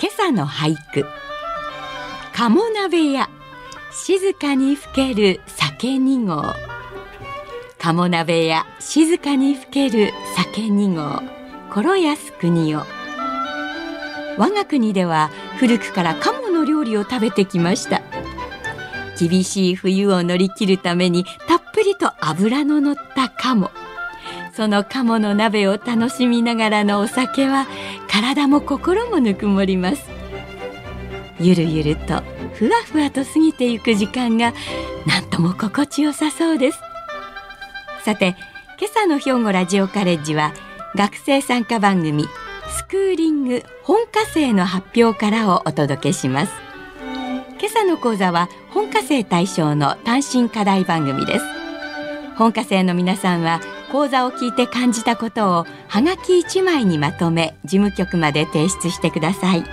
今朝の俳句。鴨鍋屋。静かにふける酒二合。鴨鍋屋。静かにふける酒二合。頃安国を我が国では古くから鴨の料理を食べてきました。厳しい冬を乗り切るためにたっぷりと脂の乗った鴨。その鴨の鍋を楽しみながらのお酒は体も心もぬくもります。ゆるゆるとふわふわと過ぎていく時間がなんとも心地よさそうです。さて今朝の兵庫ラジオカレッジは学生参加番組スクーリング本科生の発表からをお届けします。今朝の講座は本科生対象の単身課題番組です。本科生の皆さんは講座を聞いて感じたことをはがき1枚にまとめ事務局まで提出してください。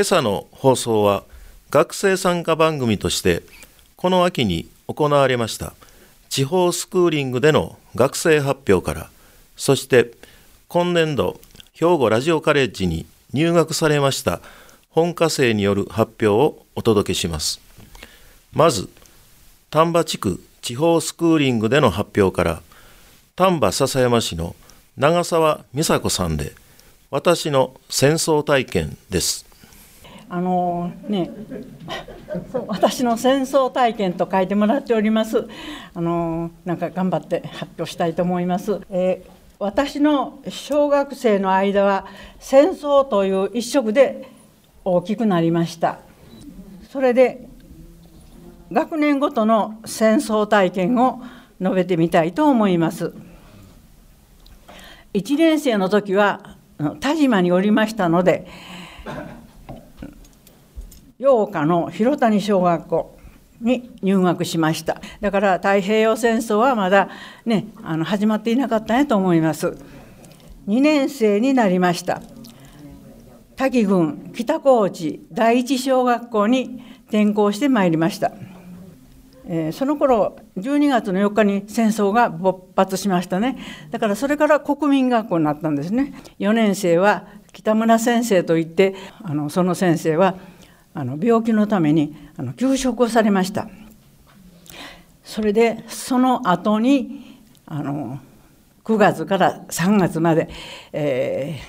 今朝の放送は学生参加番組としてこの秋に行われました地方スクーリングでの学生発表からそして今年度兵庫ラジオカレッジに入学されました本科生による発表をお届けします。まず丹波地区地方スクーリングでの発表から丹波篠山市の長澤美佐子さんで私の戦争体験です。あのね、私の戦争体験と書いてもらっております。あのなんか頑張って発表したいと思います。えー、私の小学生の間は戦争という一色で大きくなりました。それで学年ごとの戦争体験を述べてみたいと思います。1年生の時は田島におりましたので。八日の広谷小学校に入学しました。だから太平洋戦争はまだねあの始まっていなかったんやと思います。2年生になりました。滝郡北高知第一小学校に転校してまいりました、えー、その頃12月の4日に戦争が勃発しましたね。だからそれから国民学校になったんですね。4年生は北村先生といってあのその先生はあの病気のためにあの休職をされましたそれでその後にあの9月から3月まで、え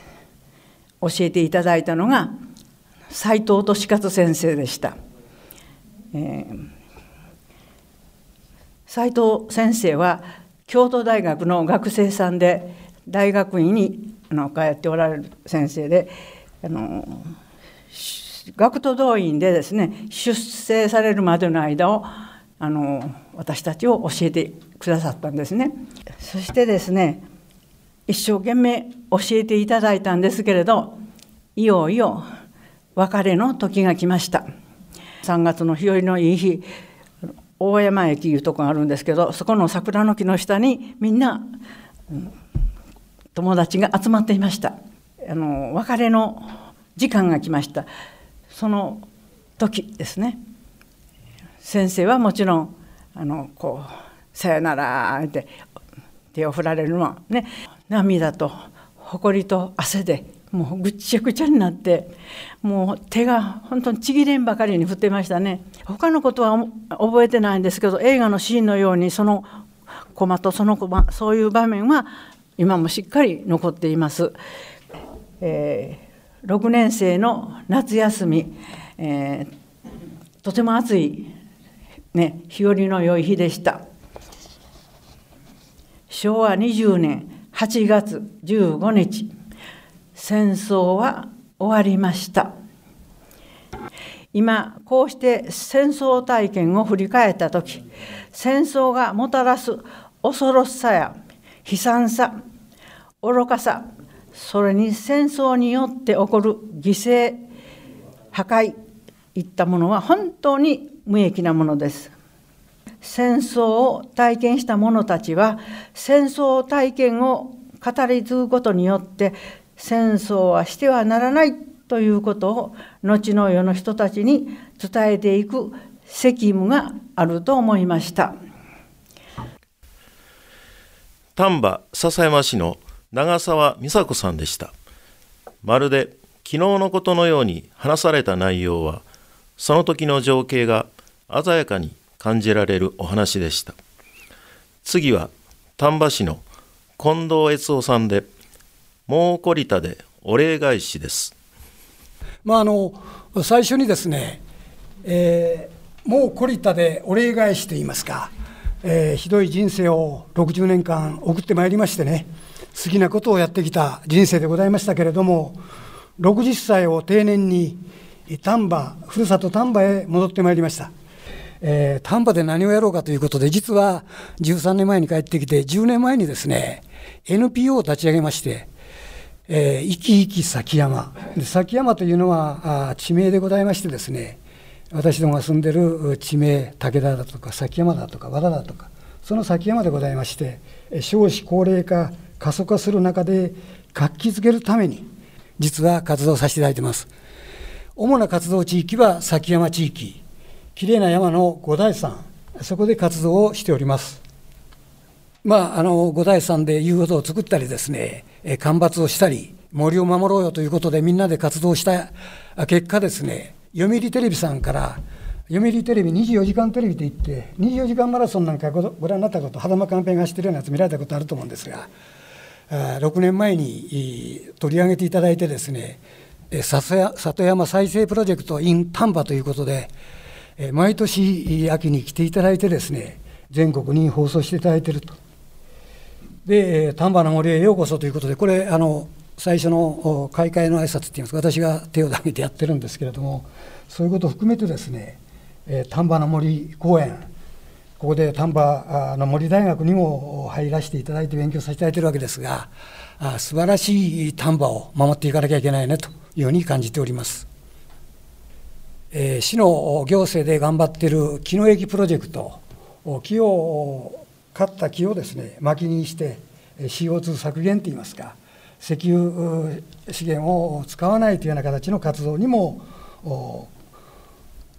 ー、教えていただいたのが斎藤利勝先生でした。えー、斉藤先生は京都大学の学生さんで大学院にあの通っておられる先生であの学徒動員でですね出征されるまでの間をあの私たちを教えてくださったんですね。そしてですね一生懸命教えていただいたんですけれどいよいよ別れの時が来ました。3月の日和のいい日大山駅いうとこがあるんですけどそこの桜の木の下にみんな友達が集まっていました。あの別れの時間が来ました。その時ですね先生はもちろんあのこう「さよなら」って手を振られるのはね涙と誇りと汗でもうぐっちゃぐちゃになってもう手が本当にちぎれんばかりに振ってましたね他のことは覚えてないんですけど映画のシーンのようにそのコマとそのコマそういう場面は今もしっかり残っています。えー6年生の夏休み、えー、とても暑いね日和の良い日でした。昭和20年8月15日戦争は終わりました。今こうして戦争体験を振り返った時戦争がもたらす恐ろしさや悲惨さ愚かさそれに戦争によって起こる犠牲破壊いったものは本当に無益なものです。戦争を体験した者たちは戦争体験を語り継ぐことによって戦争はしてはならないということを後の世の人たちに伝えていく責務があると思いました。丹波篠山市の長澤美佐子さんでした。まるで昨日のことのように話された内容はその時の情景が鮮やかに感じられるお話でした。次は丹波市の近藤悦夫さんでもう懲りたでお礼返しです。まああの最初にですね、えー、もう懲りたでお礼返しといいますか、えー、ひどい人生を60年間送ってまいりましてね好きなことをやってきた人生でございましたけれども60歳を定年に丹波ふるさと丹波へ戻ってまいりました、えー、丹波で何をやろうかということで実は13年前に帰ってきて10年前にですね NPO を立ち上げましてえー、生き生き崎山。で崎山というのはあ地名でございましてですね私どもが住んでる地名武田だとか崎山だとか和田だとかその崎山でございまして少子高齢化過疎化する中で活気づけるために実は活動させていただいてます。主な活動地域は崎山地域きれいな山の五大山そこで活動をしております。まああの五大山で遊歩道を作ったりですね干ばつをしたり森を守ろうよということでみんなで活動した結果ですね読売テレビさんから読売テレビ24時間テレビといって24時間マラソンなんかご覧になったこと羽間寛平が知ってるようなやつ見られたことあると思うんですが6年前に取り上げていただいてですね里山再生プロジェクト in 丹波ということで毎年秋に来ていただいてですね全国に放送していただいていると。で丹波の森へようこそということでこれあの最初の開会の挨拶っていいますか私が手を挙げてやってるんですけれどもそういうことを含めてですねえ丹波の森公園ここで丹波の森大学にも入らせていただいて勉強させていただいているわけですがあ素晴らしい丹波を守っていかなきゃいけないねというように感じております。えー、市の行政で頑張っている木の駅プロジェクト木を買った木をですね薪にして CO2 削減といいますか石油資源を使わないというような形の活動にも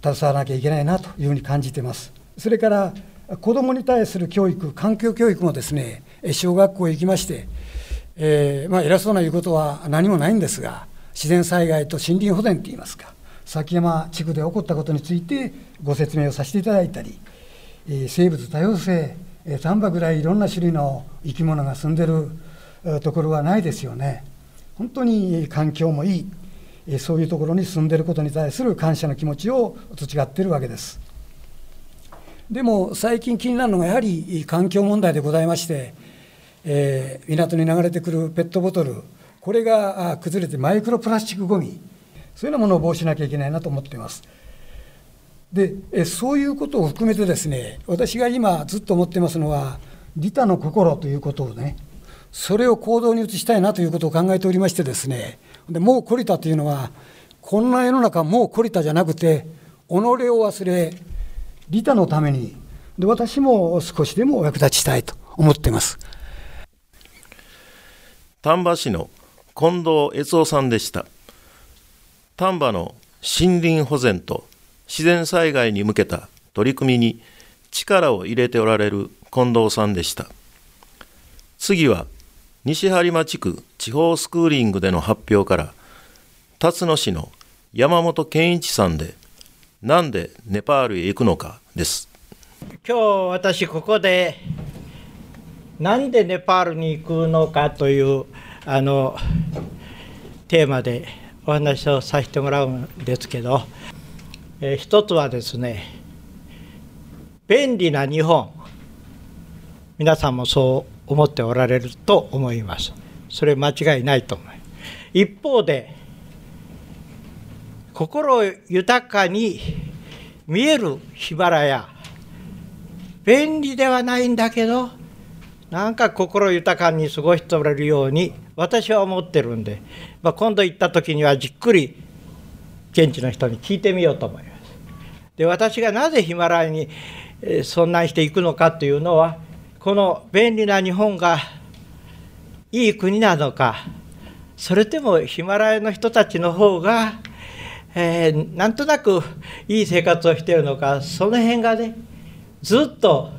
携わらなきゃいけないなというふうに感じています。それから子どもに対する教育、環境教育もですね小学校へ行きまして、えー、まあ、偉そうな言うことは何もないんですが、自然災害と森林保全といいますか、崎山地区で起こったことについてご説明をさせていただいたりえ、生物多様性、丹波ぐらいいろんな種類の生き物が住んでるところはないですよね。本当に環境もいい、そういうところに住んでいることに対する感謝の気持ちを培っているわけです。でも最近気になるのがやはり環境問題でございまして、えー、港に流れてくるペットボトル、これが崩れてマイクロプラスチックごみ、そういうようなものを防止しなきゃいけないなと思っています。でそういうことを含めてですね私が今ずっと思ってますのは利他の心ということをねそれを行動に移したいなということを考えておりましてですねでもう懲りたというのはこんな世の中もう懲りたじゃなくて己を忘れ利他のためにで私も少しでもお役立ちしたいと思っています。丹波市の近藤悦夫さんでした。丹波の森林保全と自然災害に向けた取り組みに力を入れておられる近藤さんでした。次は西播磨地区地方スクーリングでの発表から辰野市の山本健一さんで「なんでネパールへ行くのか」です。今日私ここでなんでネパールに行くのかというあのテーマでお話をさせてもらうんですけどえー、一つはですね便利な日本。皆さんもそう思っておられると思いますそれ間違いないと思います一方で心豊かに見えるヒマラヤ便利ではないんだけどなんか心豊かに過ごしておられるように私は思ってるんで、まあ、今度行った時にはじっくり現地の人に聞いてみようと思います。で私がなぜヒマラヤにそんなしていくのかというのはこの便利な日本がいい国なのかそれでもヒマラヤの人たちの方が、えー、なんとなくいい生活をしているのかその辺がねずっと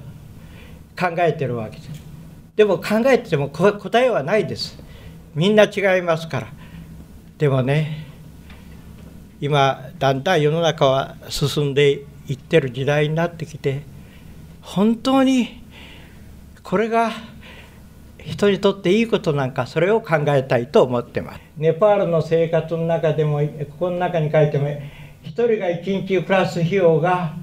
考えてるわけです。でも考えてても答えはないです。みんな違いますから。でもね今だんだん世の中は進んでいってる時代になってきて本当にこれが人にとっていいことなんかそれを考えたいと思ってます。ネパールの生活の中でもここの中に書いても1人が1日プラス費用が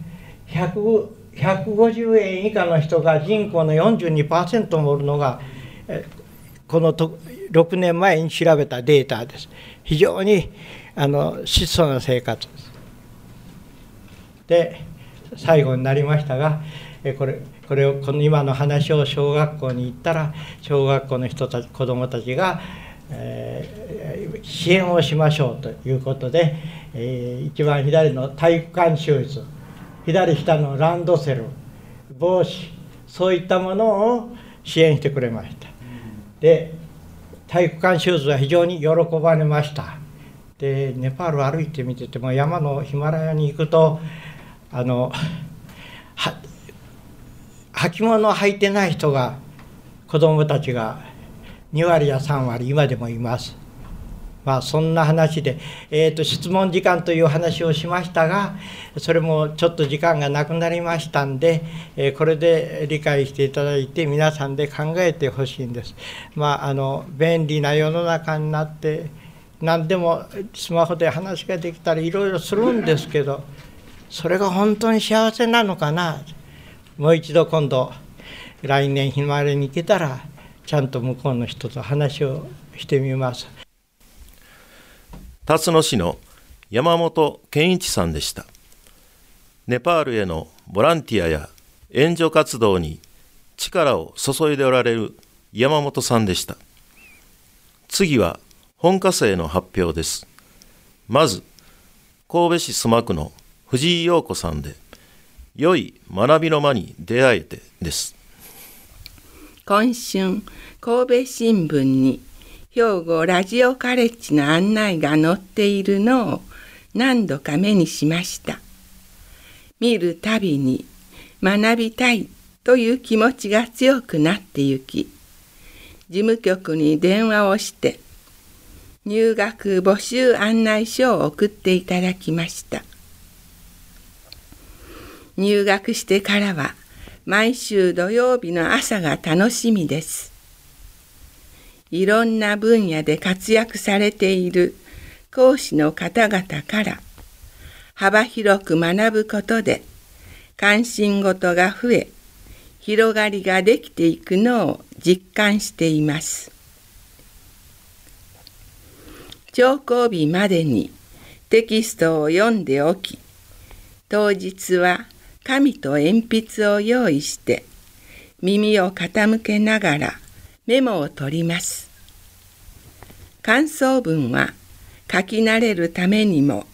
150円以下の人が人口の42%もおるのがこのと6年前に調べたデータです。非常にあの質素な生活です。で最後になりましたがこれこれをこの今の話を小学校に行ったら小学校の人たち子どもたちが、えー、支援をしましょうということで、えー、一番左の体育館シューズ左下のランドセル帽子そういったものを支援してくれました。で体育館シューズは非常に喜ばれました。でネパール歩いてみてても山のヒマラヤに行くとあの履物を履いてない人が子供たちが2割や3割今でもいます。まあそんな話で、えー、と質問時間という話をしましたがそれもちょっと時間がなくなりましたんで、えー、これで理解していただいて皆さんで考えてほしいんです。まああの便利な世の中になって何でもスマホで話ができたりいろいろするんですけどそれが本当に幸せなのかなもう一度今度来年ひまわりに来たらちゃんと向こうの人と話をしてみます。辰野市の山本健一さんでした。ネパールへのボランティアや援助活動に力を注いでおられる山本さんでした。次は本科生の発表です。まず神戸市須磨区の藤井陽子さんで良い学びの間に出会えてです。今春神戸新聞に兵庫ラジオカレッジの案内が載っているのを何度か目にしました。見るたびに学びたいという気持ちが強くなってゆき事務局に電話をして入学募集案内書を送っていただきました。入学してからは毎週土曜日の朝が楽しみです。いろんな分野で活躍されている講師の方々から幅広く学ぶことで関心事が増え広がりができていくのを実感しています。聴講日までにテキストを読んでおき当日は紙と鉛筆を用意して耳を傾けながらメモを取ります。感想文は書き慣れるためにも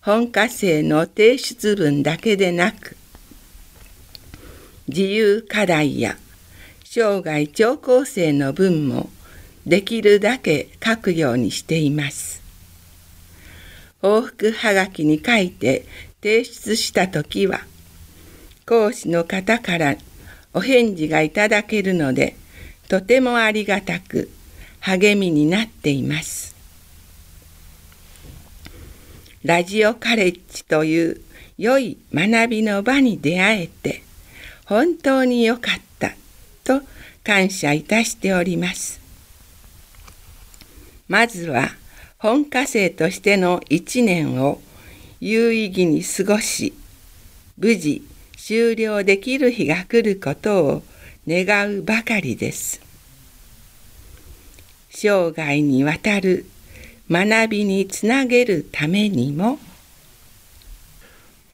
本科生の提出文だけでなく自由課題や生涯聴講生の文もできるだけ書くようにしています。往復はがきに書いて提出した時は講師の方からお返事がいただけるのでとてもありがたく励みになっています。ラジオカレッジという良い学びの場に出会えて本当に良かったと感謝いたしております。まずは本科生としての一年を有意義に過ごし無事終了できる日が来ることを願うばかりです。生涯にわたる学びにつなげるためにも。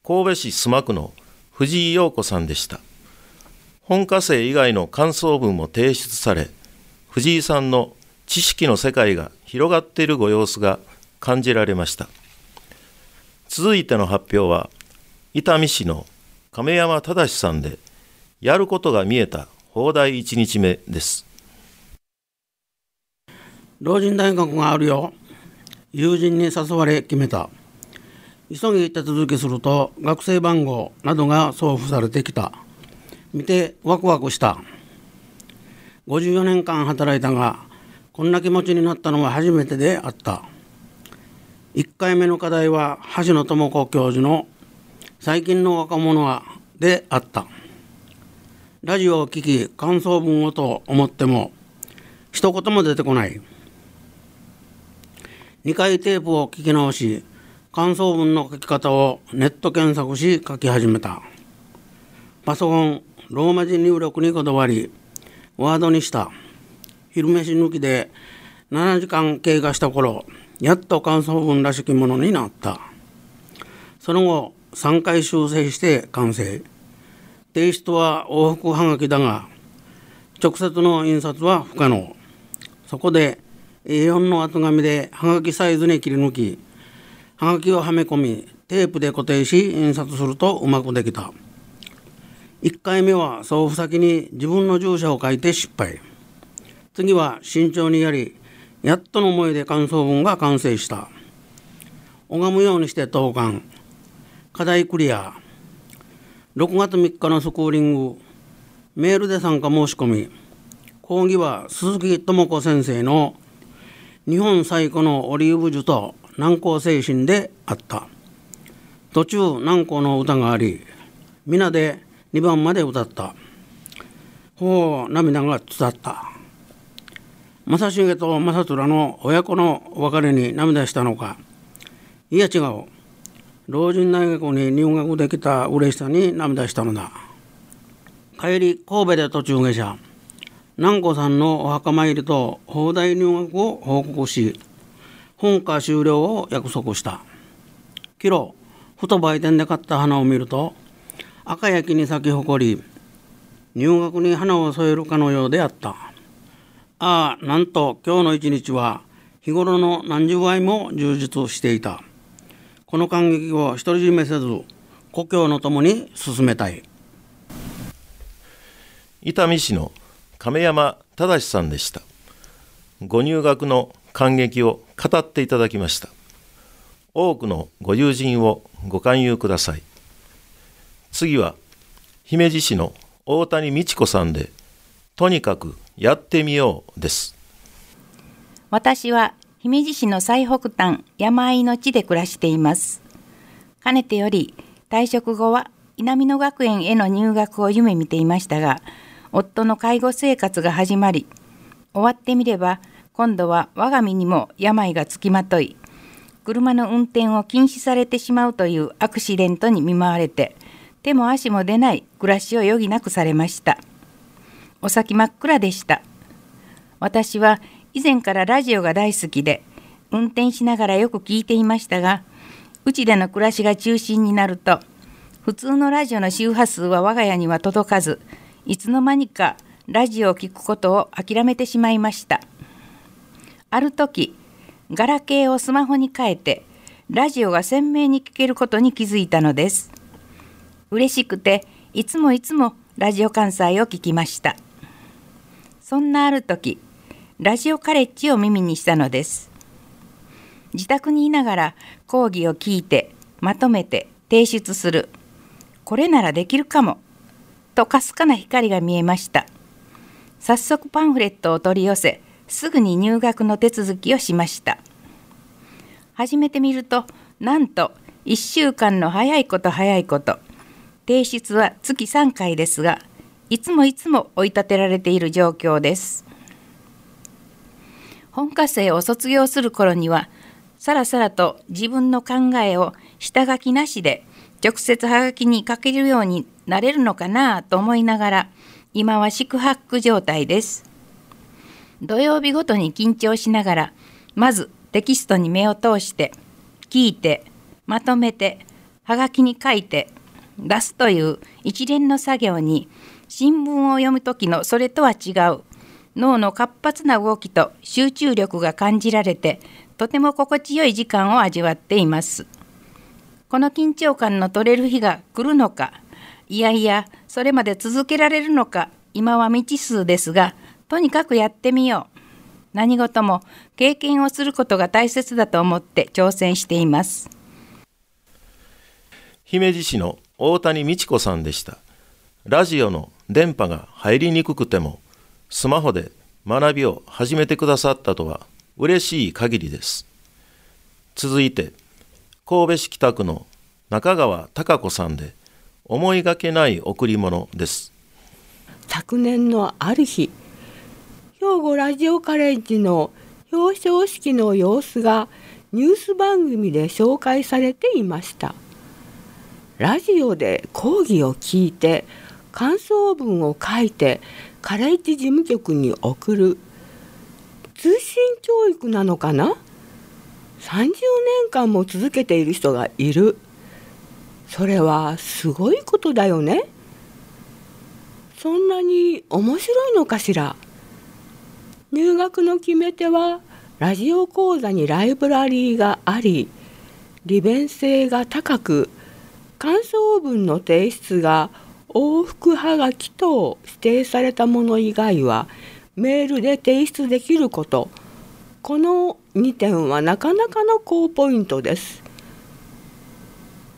神戸市須磨区の藤井陽子さんでした。本科生以外の感想文も提出され藤井さんの知識の世界が広がっているご様子が感じられました。続いての発表は伊丹市の亀山忠さんでやることが見えた放題1日目です。老人大学があるよ。友人に誘われ決めた。急ぎ手続きすると学生番号などが送付されてきた。見てワクワクした。54年間働いたがこんな気持ちになったのは初めてであった。1回目の課題は橋野智子教授の「最近の若者は」であった。ラジオを聴き感想文をと思っても一言も出てこない。2回テープを聞き直し感想文の書き方をネット検索し書き始めた。パソコンローマ字入力にこだわりワードにした。昼飯抜きで7時間経過した頃やっと感想文らしきものになった。その後3回修正して完成。提出は往復はがきだが直接の印刷は不可能。そこで A4 の厚紙ではがきサイズに切り抜きはがきをはめ込みテープで固定し印刷するとうまくできた。1回目は送付先に自分の住所を書いて失敗。次は慎重にやりやっとの思いで感想文が完成した。拝むようにして投函。課題クリア。6月3日のスクーリング。メールで参加申し込み。講義は鈴木智子先生の。日本最古のオリーブ樹と。南高精神であった。途中南高の歌があり。皆で2番まで歌った。ほう涙が伝った。正成と正虎の親子の別れに涙したのか。いや違う。老人大学に入学できた嬉しさに涙したのだ。帰り神戸で途中下車。南子さんのお墓参りと放題入学を報告し本科終了を約束した。キロふと売店で買った花を見ると赤焼きに咲き誇り入学に花を添えるかのようであった。ああなんと今日の一日は日頃の何十倍も充実していた。この感激を独り占めせず故郷のともに進めたい伊丹市の亀山忠さんでしたご入学の感激を語っていただきました多くのご友人をご勧誘ください次は姫路市の大谷美智子さんでとにかくやってみようです私は姫路市の最北端山あいの地で暮らしています。かねてより退職後は稲美野学園への入学を夢見ていましたが夫の介護生活が始まり終わってみれば今度は我が身にも病がつきまとい車の運転を禁止されてしまうというアクシデントに見舞われて手も足も出ない暮らしを余儀なくされました。お先真っ暗でした。私は以前からラジオが大好きで運転しながらよく聞いていましたがうちでの暮らしが中心になると普通のラジオの周波数は我が家には届かずいつの間にかラジオを聴くことを諦めてしまいました。ある時ガラケーをスマホに変えてラジオが鮮明に聞けることに気づいたのです。嬉しくていつもいつもラジオ関西を聞きました。そんなある時ラジオカレッジを耳にしたのです。自宅にいながら講義を聞いてまとめて提出する。これならできるかも。とかすかな光が見えました。早速パンフレットを取り寄せすぐに入学の手続きをしました。始めてみるとなんと1週間の早いこと早いこと。提出は月3回ですがいつもいつも追い立てられている状況です。本科生を卒業する頃にはさらさらと自分の考えを下書きなしで直接はがきに書けるようになれるのかなと思いながら今は宿泊状態です。土曜日ごとに緊張しながらまずテキストに目を通して聞いてまとめてはがきに書いて出すという一連の作業に新聞を読む時のそれとは違う脳の活発な動きと集中力が感じられてとても心地よい時間を味わっています。この緊張感の取れる日が来るのかいやいやそれまで続けられるのか今は未知数ですがとにかくやってみよう。何事も経験をすることが大切だと思って挑戦しています。姫路市の大谷美智子さんでした。ラジオの電波が入りにくくてもスマホで学びを始めてくださったとは嬉しい限りです。続いて神戸市北区の中川貴子さんで思いがけない贈り物です。昨年のある日兵庫ラジオカレッジの表彰式の様子がニュース番組で紹介されていました。ラジオで講義を聞いて感想文を書いてカレッジ事務局に送る。通信教育なのかな？30年間も続けている人がいる。それはすごいことだよね。そんなに面白いのかしら？入学の決め手はラジオ講座にライブラリーがあり利便性が高く感想文の提出が往復はがきと指定されたもの以外はメールで提出できること。この2点はなかなかの高ポイントです。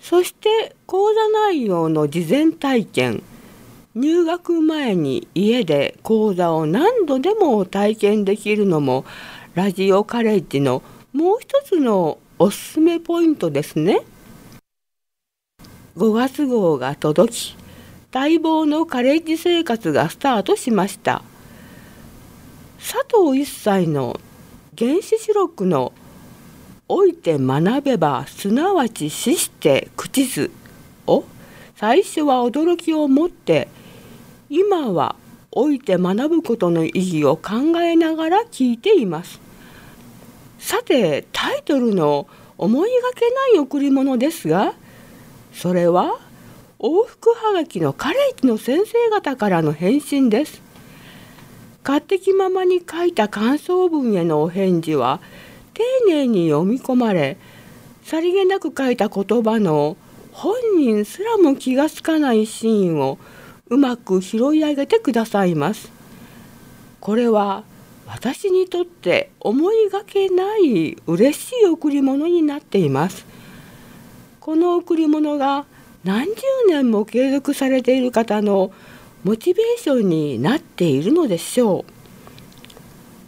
そして講座内容の事前体験。入学前に家で講座を何度でも体験できるのもラジオカレッジのもう一つのおすすめポイントですね。5月号が届き待望のカレッジ生活がスタートしました。佐藤一歳の原子四六の「老いて学べばすなわち死して口図」を最初は驚きを持って今は老いて学ぶことの意義を考えながら聞いています。さてタイトルの「思いがけない贈り物」ですが「それは往復はがきのカレッジの先生方からの返信です。勝手気ままに書いた感想文へのお返事は丁寧に読み込まれさりげなく書いた言葉の本人すらも気がつかないシーンをうまく拾い上げてくださいます。これは私にとって思いがけない嬉しい贈り物になっています。この贈り物が何十年も継続されている方のモチベーションになっているのでしょう。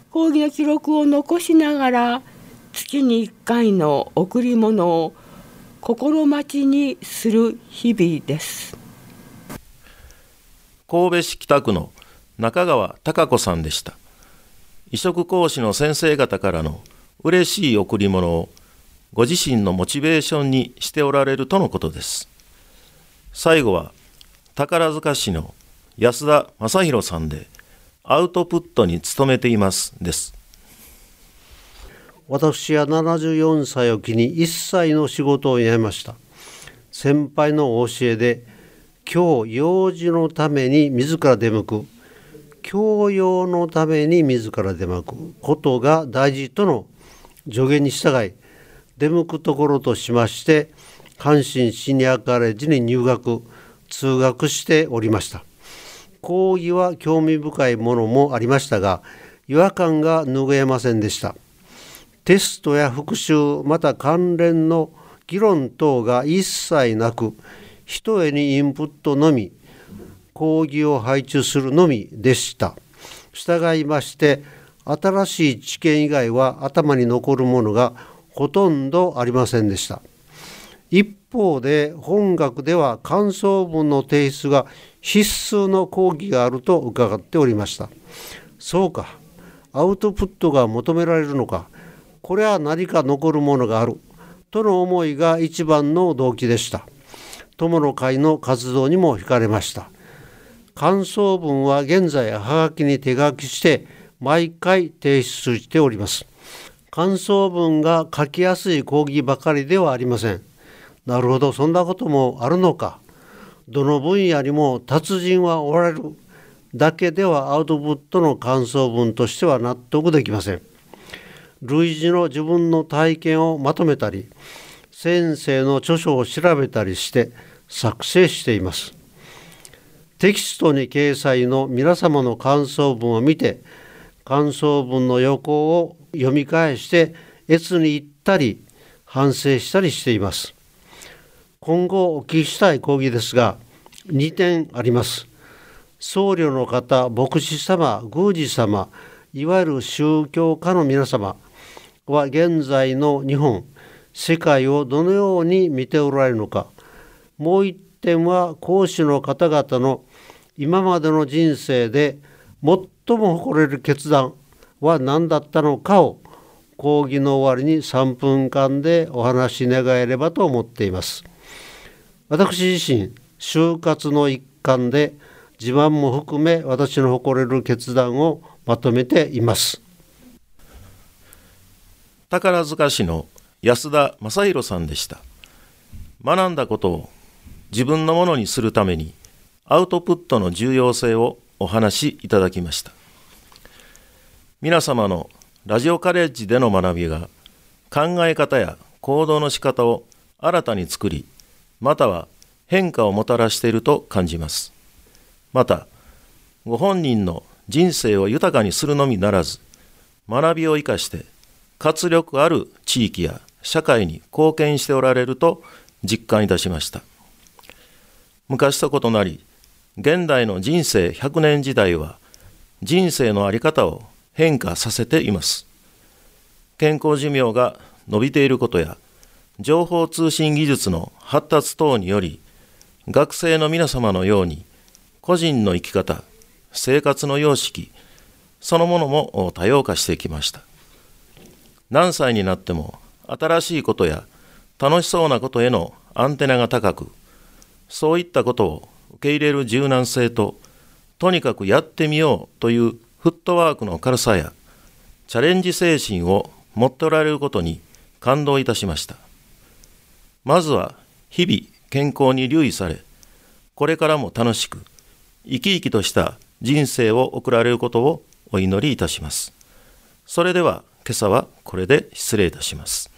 講義の記録を残しながら月に1回の贈り物を心待ちにする日々です。神戸市北区の中川貴子さんでした。移植講師の先生方からの嬉しい贈り物をご自身のモチベーションにしておられるとのことです。最後は宝塚市の安田正弘さんでアウトプットに努めていますです。私は74歳を機に一切の仕事を辞めました。先輩の教えで今日用事のために自ら出向く。教養のために自ら出向く。ことが大事との助言に従い出向くところとしまして阪神シニアカレッジに入学通学しておりました。講義は興味深いものもありましたが違和感が拭えませんでした。テストや復習また関連の議論等が一切なく一重にインプットのみ講義を配置するのみでした。従いまして新しい知見以外は頭に残るものがほとんどありませんでした。一方で本学では感想文の提出が必須の講義があると伺っておりました。そうか。アウトプットが求められるのか。これは何か残るものがある。との思いが一番の動機でした。友の会の活動にも惹かれました。感想文は現在はがきに手書きして毎回提出しております。感想文が書きやすい講義ばかりではありません。なるほど。そんなこともあるのか。どの分野にも達人はおられる。だけではアウトプットの感想文としては納得できません。類似の自分の体験をまとめたり先生の著書を調べたりして作成しています。テキストに掲載の皆様の感想文を見て感想文の横を読み返して越に行ったり反省したりしています。今後お聞きしたい講義ですが2点あります僧侶の方牧師様宮司様いわゆる宗教家の皆様は現在の日本世界をどのように見ておられるのかもう一点は講師の方々の今までの人生で最も誇れる決断は何だったのかを講義の終わりに3分間でお話し願えればと思っています。私自身就活の一環で自慢も含め私の誇れる決断をまとめています。宝塚市の安田正弘さんでした。学んだことを自分のものにするためにアウトプットの重要性をお話しいただきました。皆様のラジオカレッジでの学びが考え方や行動の仕方を新たに作りまたは変化をもたらしていると感じます。また、ご本人の人生を豊かにするのみならず、学びを生かして活力ある地域や社会に貢献しておられると実感いたしました。昔と異なり、現代の人生100年時代は人生の在り方を変化させています。健康寿命が伸びていることや情報通信技術の発達等により学生の皆様のように個人の生き方生活の様式そのものも多様化してきました。何歳になっても新しいことや楽しそうなことへのアンテナが高くそういったことを受け入れる柔軟性ととにかくやってみようというフットワークの軽さやチャレンジ精神を持っておられることに感動いたしました。まずは日々健康に留意され、これからも楽しく、生き生きとした人生を送られることをお祈りいたします。それでは今朝はこれで失礼いたします。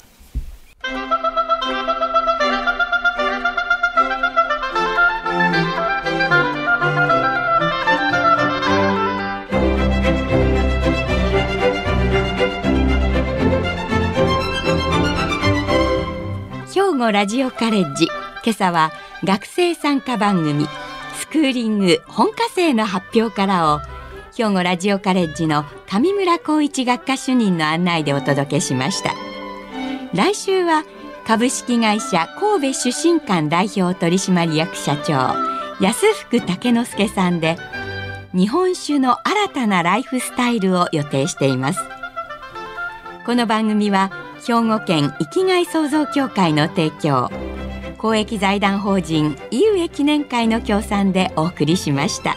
語ラジオカレッジ。今朝は学生参加番組スクーリング本科生の発表からを兵庫ラジオカレッジの上村光一学科主任の案内でお届けしました。来週は株式会社神戸出身館代表取締役社長安福武之助さんで日本酒の新たなライフスタイルを予定しています。この番組は兵庫県生きがい創造協会の提供公益財団法人井上記念会の協賛でお送りしました。